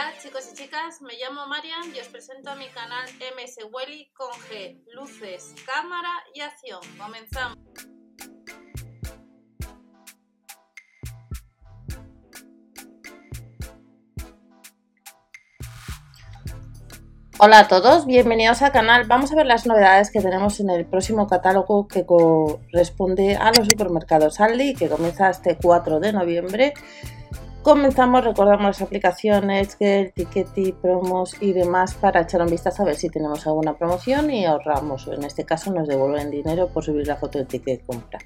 Hola chicos y chicas, me llamo Marian y os presento a mi canal MS Welly con G, luces, cámara y acción. Comenzamos. Hola a todos, bienvenidos al canal. Vamos a ver las novedades que tenemos en el próximo catálogo que corresponde a los supermercados Aldi, que comienza este 4 de noviembre. Comenzamos, recordamos las aplicaciones, el y promos y demás para echar un vistazo a ver si tenemos alguna promoción y ahorramos. En este caso nos devuelven dinero por subir la foto del ticket de compra.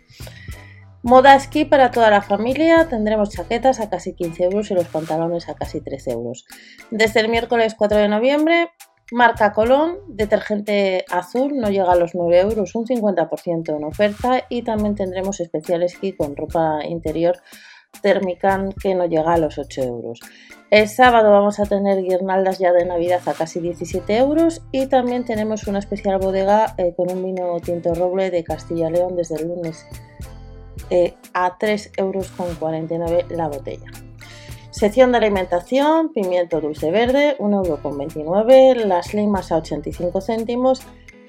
Moda esquí para toda la familia, tendremos chaquetas a casi 15 euros y los pantalones a casi 13 euros. Desde el miércoles 4 de noviembre Marca Colón, detergente azul, no llega a los 9 euros, un 50% en oferta y también tendremos especial esquí con ropa interior térmica que no llega a los 8 euros. El sábado vamos a tener guirnaldas ya de Navidad a casi 17 euros y también tenemos una especial bodega eh, con un vino tinto roble de Castilla León desde el lunes eh, a 3,49 euros la botella. Sección de alimentación, pimiento dulce verde, 1,29€, las limas a 85 céntimos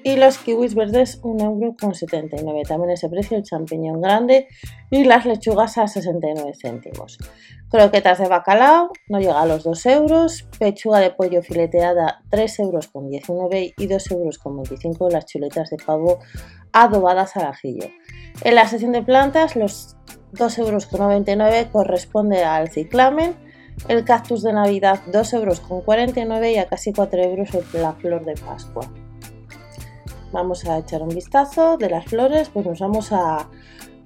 y los kiwis verdes 1,79€. También ese precio el champiñón grande y las lechugas a 69 céntimos. Croquetas de bacalao, no llega a los 2 euros. Pechuga de pollo fileteada 3,19 euros y 2,25 euros las chuletas de pavo adobadas al ajillo. En la sección de plantas, los 2,99 euros corresponde al ciclamen, el cactus de Navidad 2,49 euros y a casi 4 euros la flor de Pascua. Vamos a echar un vistazo de las flores, pues nos vamos a,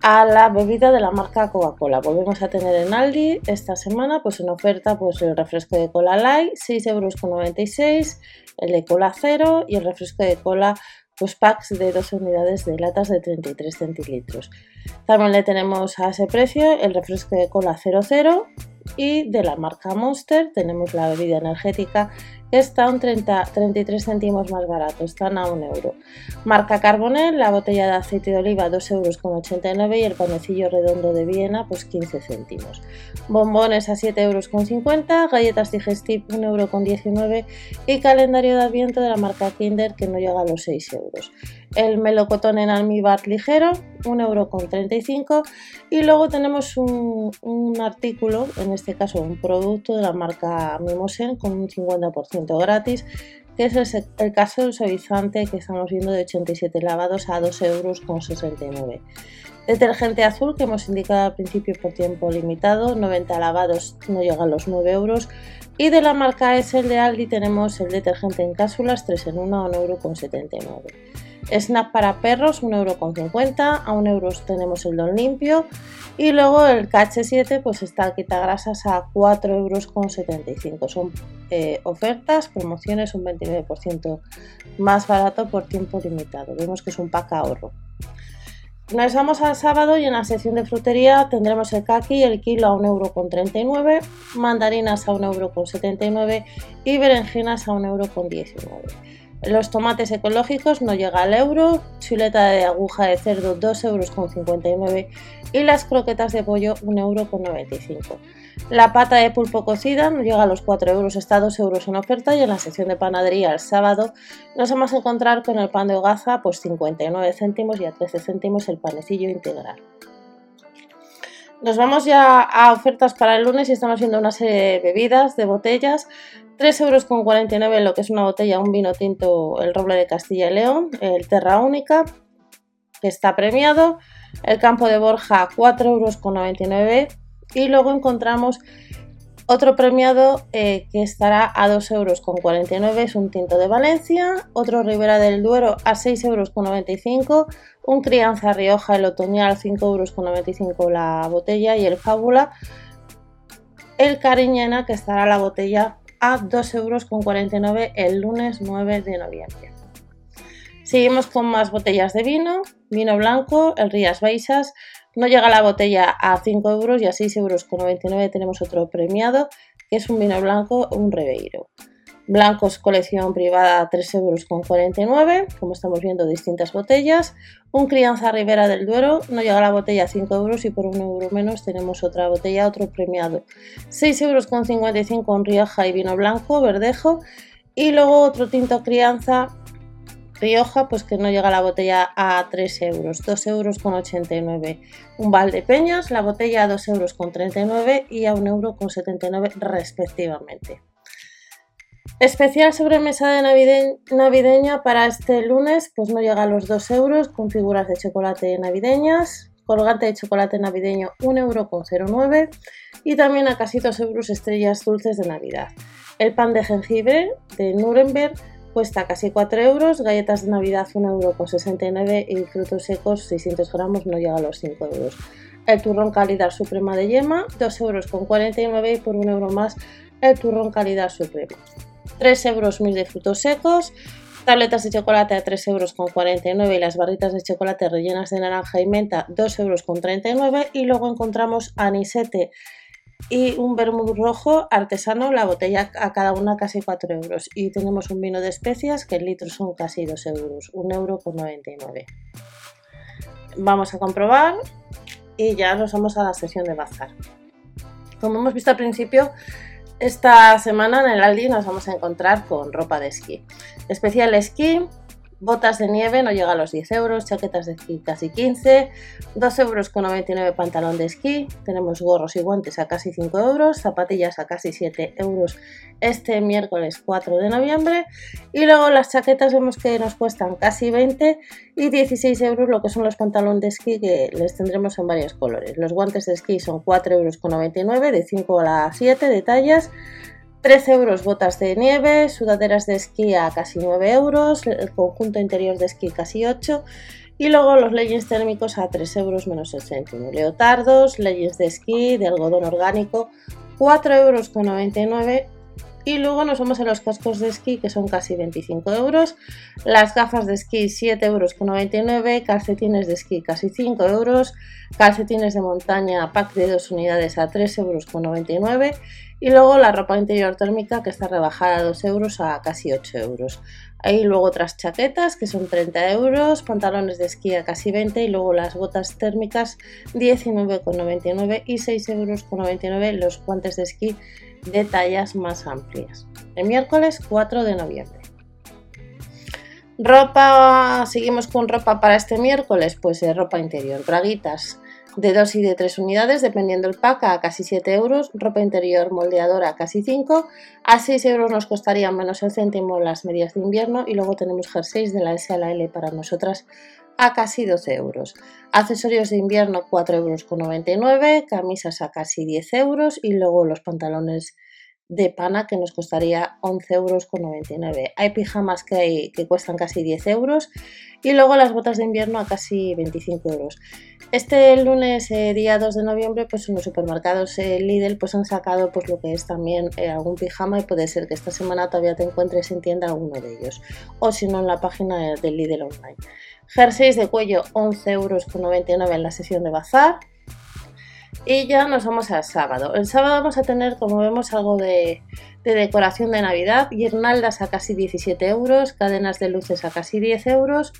la bebida de la marca Coca-Cola. Volvemos a tener en Aldi esta semana, pues en oferta, pues el refresco de cola light, 6,96 euros, el de cola cero y el refresco de cola pues packs de 12 unidades de latas de 33 centilitros. También le tenemos a ese precio el refresco de cola 00 y de la marca Monster tenemos la bebida energética está un 30, 33 céntimos más barato, están a 1 euro. Marca Carbonel, la botella de aceite de oliva 2,89 euros y el panecillo redondo de Viena pues 15 céntimos. Bombones a 7,50 euros, galletas Digestive 1,19 euro y calendario de adviento de la marca Kinder que no llega a los 6 euros el melocotón en almíbar ligero, 1,35€ y luego tenemos un, artículo, en este caso un producto de la marca Mimosen con un 50% gratis que es el, caso del suavizante que estamos viendo de 87 lavados a 2,69€. Detergente azul que hemos indicado al principio por tiempo limitado, 90 lavados no llega a los 9 euros. Y de la marca es el de Aldi tenemos el detergente en cápsulas 3 en 1 a 1,79€. Snap para perros, 1,50€, a 1 euro tenemos el don limpio y luego el KH7 pues está quita grasas a 4,75€. Son eh, ofertas, promociones, un 29% más barato por tiempo limitado. Vemos que es un pack ahorro. Nos vamos al sábado y en la sección de frutería tendremos el kaki, el kilo a 1,39€, mandarinas a 1,79€ y berenjenas a 1,19€. Los tomates ecológicos no llega al euro, chuleta de aguja de cerdo 2,59 euros y las croquetas de pollo 1,95 euros. La pata de pulpo cocida no llega a los 4 euros, está 2 euros en oferta y en la sección de panadería el sábado nos vamos a encontrar con el pan de hogaza pues 59 céntimos y a 13 céntimos el panecillo integral. Nos vamos ya a ofertas para el lunes y estamos viendo una serie de bebidas, de botellas. 3,49 euros lo que es una botella, un vino tinto, el roble de Castilla y León, el Terra Única, que está premiado. El campo de Borja, 4,99 euros. Y luego encontramos otro premiado eh, que estará a 2,49 euros, es un tinto de Valencia. Otro Ribera del Duero a 6,95 euros. Un Crianza Rioja, el otoñal, 5,95 euros la botella. Y el Fábula, el Cariñena, que estará la botella a 2,49 euros el lunes 9 de noviembre. Seguimos con más botellas de vino. Vino blanco, el Rías Baixas, no llega la botella a 5 euros y a 6,99 euros tenemos otro premiado, que es un vino blanco, un Rebeiro. Blancos colección privada 3,49 euros, como estamos viendo distintas botellas. Un crianza Ribera del Duero, no llega la botella a 5 euros y por un euro menos tenemos otra botella, otro premiado. 6,55 euros con Rioja y vino blanco, verdejo. Y luego otro tinto crianza Rioja, pues que no llega la botella a 3 euros, 2 euros con 89. Un balde Peñas, la botella a 2 euros con 39 y a 1 euro con 79 respectivamente. Especial sobremesa de navideña para este lunes, pues no llega a los 2 euros con figuras de chocolate navideñas, colgante de chocolate navideño 1,09 euro y también a casi 2 euros estrellas dulces de Navidad. El pan de jengibre de Nuremberg cuesta casi 4 euros, galletas de Navidad 1,69 euro y frutos secos 600 gramos no llega a los 5 euros. El turrón calidad suprema de yema 2,49 euros y por 1 euro más el turrón calidad suprema. 3 euros mil de frutos secos, tabletas de chocolate a 3 euros con 49 y las barritas de chocolate rellenas de naranja y menta 2 euros con 39 y luego encontramos anisete y un vermut rojo artesano, la botella a cada una casi 4 euros y tenemos un vino de especias que el litro son casi 2 euros, 1 euro con 99. Vamos a comprobar y ya nos vamos a la sesión de bazar. Como hemos visto al principio, esta semana en el Aldi nos vamos a encontrar con ropa de esquí. Especial esquí, botas de nieve no llega a los 10 euros, chaquetas de esquí casi 15, 2 euros con 99 pantalón de esquí, tenemos gorros y guantes a casi 5 euros, zapatillas a casi 7 euros este miércoles 4 de noviembre y luego las chaquetas vemos que nos cuestan casi 20 y 16 euros lo que son los pantalones de esquí que les tendremos en varios colores. Los guantes de esquí son 4 euros con 99 de 5 a la 7 de tallas. 13 euros botas de nieve, sudaderas de esquí a casi 9 euros, el conjunto interior de esquí casi 8 y luego los leggings térmicos a 3 euros menos el céntimo. Leotardos, leggings de esquí de algodón orgánico 4 euros con 99 y luego nos vamos a los cascos de esquí que son casi 25 euros, las gafas de esquí 7 euros con 99, calcetines de esquí casi 5 euros, calcetines de montaña pack de 2 unidades a 3 euros con 99 y luego la ropa interior térmica que está rebajada a 2 euros a casi 8 euros. Hay luego otras chaquetas que son 30 euros, pantalones de esquí a casi 20 y luego las botas térmicas 19,99 y 6 euros con 99 los guantes de esquí de tallas más amplias. El miércoles 4 de noviembre. Ropa, seguimos con ropa para este miércoles, pues de ropa interior, braguitas de 2 y de 3 unidades, dependiendo el pack, a casi 7 euros, ropa interior moldeadora a casi 5, a 6 euros nos costarían menos el céntimo las medias de invierno y luego tenemos jerseys de la S a la L para nosotras a casi 12 euros. Accesorios de invierno 4,99 euros, camisas a casi 10 euros y luego los pantalones de pana que nos costaría 11,99 euros. Hay pijamas que, hay, que cuestan casi 10 euros y luego las botas de invierno a casi 25 euros. Este lunes, eh, día 2 de noviembre, pues en los supermercados eh, Lidl pues han sacado pues lo que es también eh, algún pijama y puede ser que esta semana todavía te encuentres en tienda alguno de ellos o si no en la página de Lidl online. Jerseys de cuello 11,99 euros en la sesión de bazar. Y ya nos vamos al sábado. El sábado vamos a tener, como vemos, algo de, decoración de Navidad. Guirnaldas a casi 17 euros, cadenas de luces a casi 10 euros,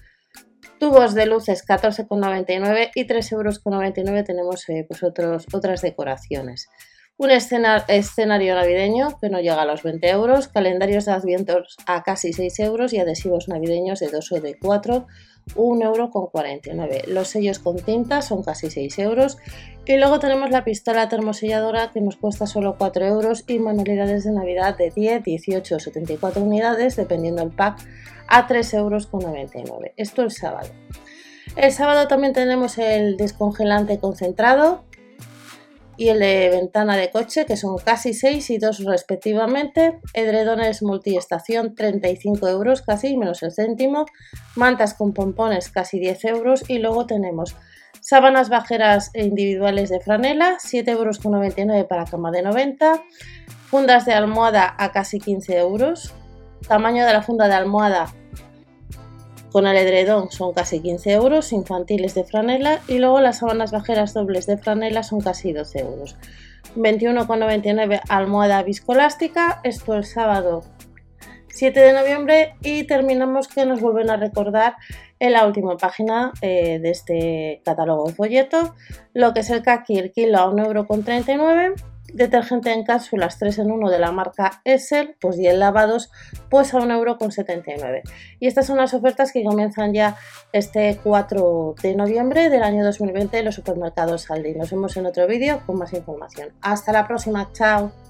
tubos de luces 14,99 y 3,99 euros tenemos eh, pues otras decoraciones. Un escenario navideño que no llega a los 20 euros, calendarios de advientos a casi 6 euros y adhesivos navideños de 2 o de 4 1,49 euro. Los sellos con tinta son casi 6 euros. Y luego tenemos la pistola termoselladora que nos cuesta solo 4 euros y manualidades de Navidad de 10, 18 o 74 unidades, dependiendo del pack, a 3,99 euros. Esto el sábado. El sábado también tenemos el descongelante concentrado, y el de ventana de coche, que son casi 6 y 2 respectivamente. Edredones multiestación, 35 euros casi, menos el céntimo. Mantas con pompones, casi 10 euros. Y luego tenemos sábanas bajeras individuales de franela, 7,99 euros para cama de 90. Fundas de almohada a casi 15 euros. Tamaño de la funda de almohada con el edredón son casi 15 euros, infantiles de franela y luego las sábanas bajeras dobles de franela son casi 12 euros. 21,99 almohada viscolástica, esto el sábado 7 de noviembre y terminamos que nos vuelven a recordar en la última página eh, de este catálogo de folleto lo que es el kaki el kilo a 1,39€, detergente en cápsulas 3 en 1 de la marca Essel, pues 10 lavados, pues a 1,79€. Y estas son las ofertas que comienzan ya este 4 de noviembre del año 2020 en los supermercados Aldi. Nos vemos en otro vídeo con más información. Hasta la próxima, chao.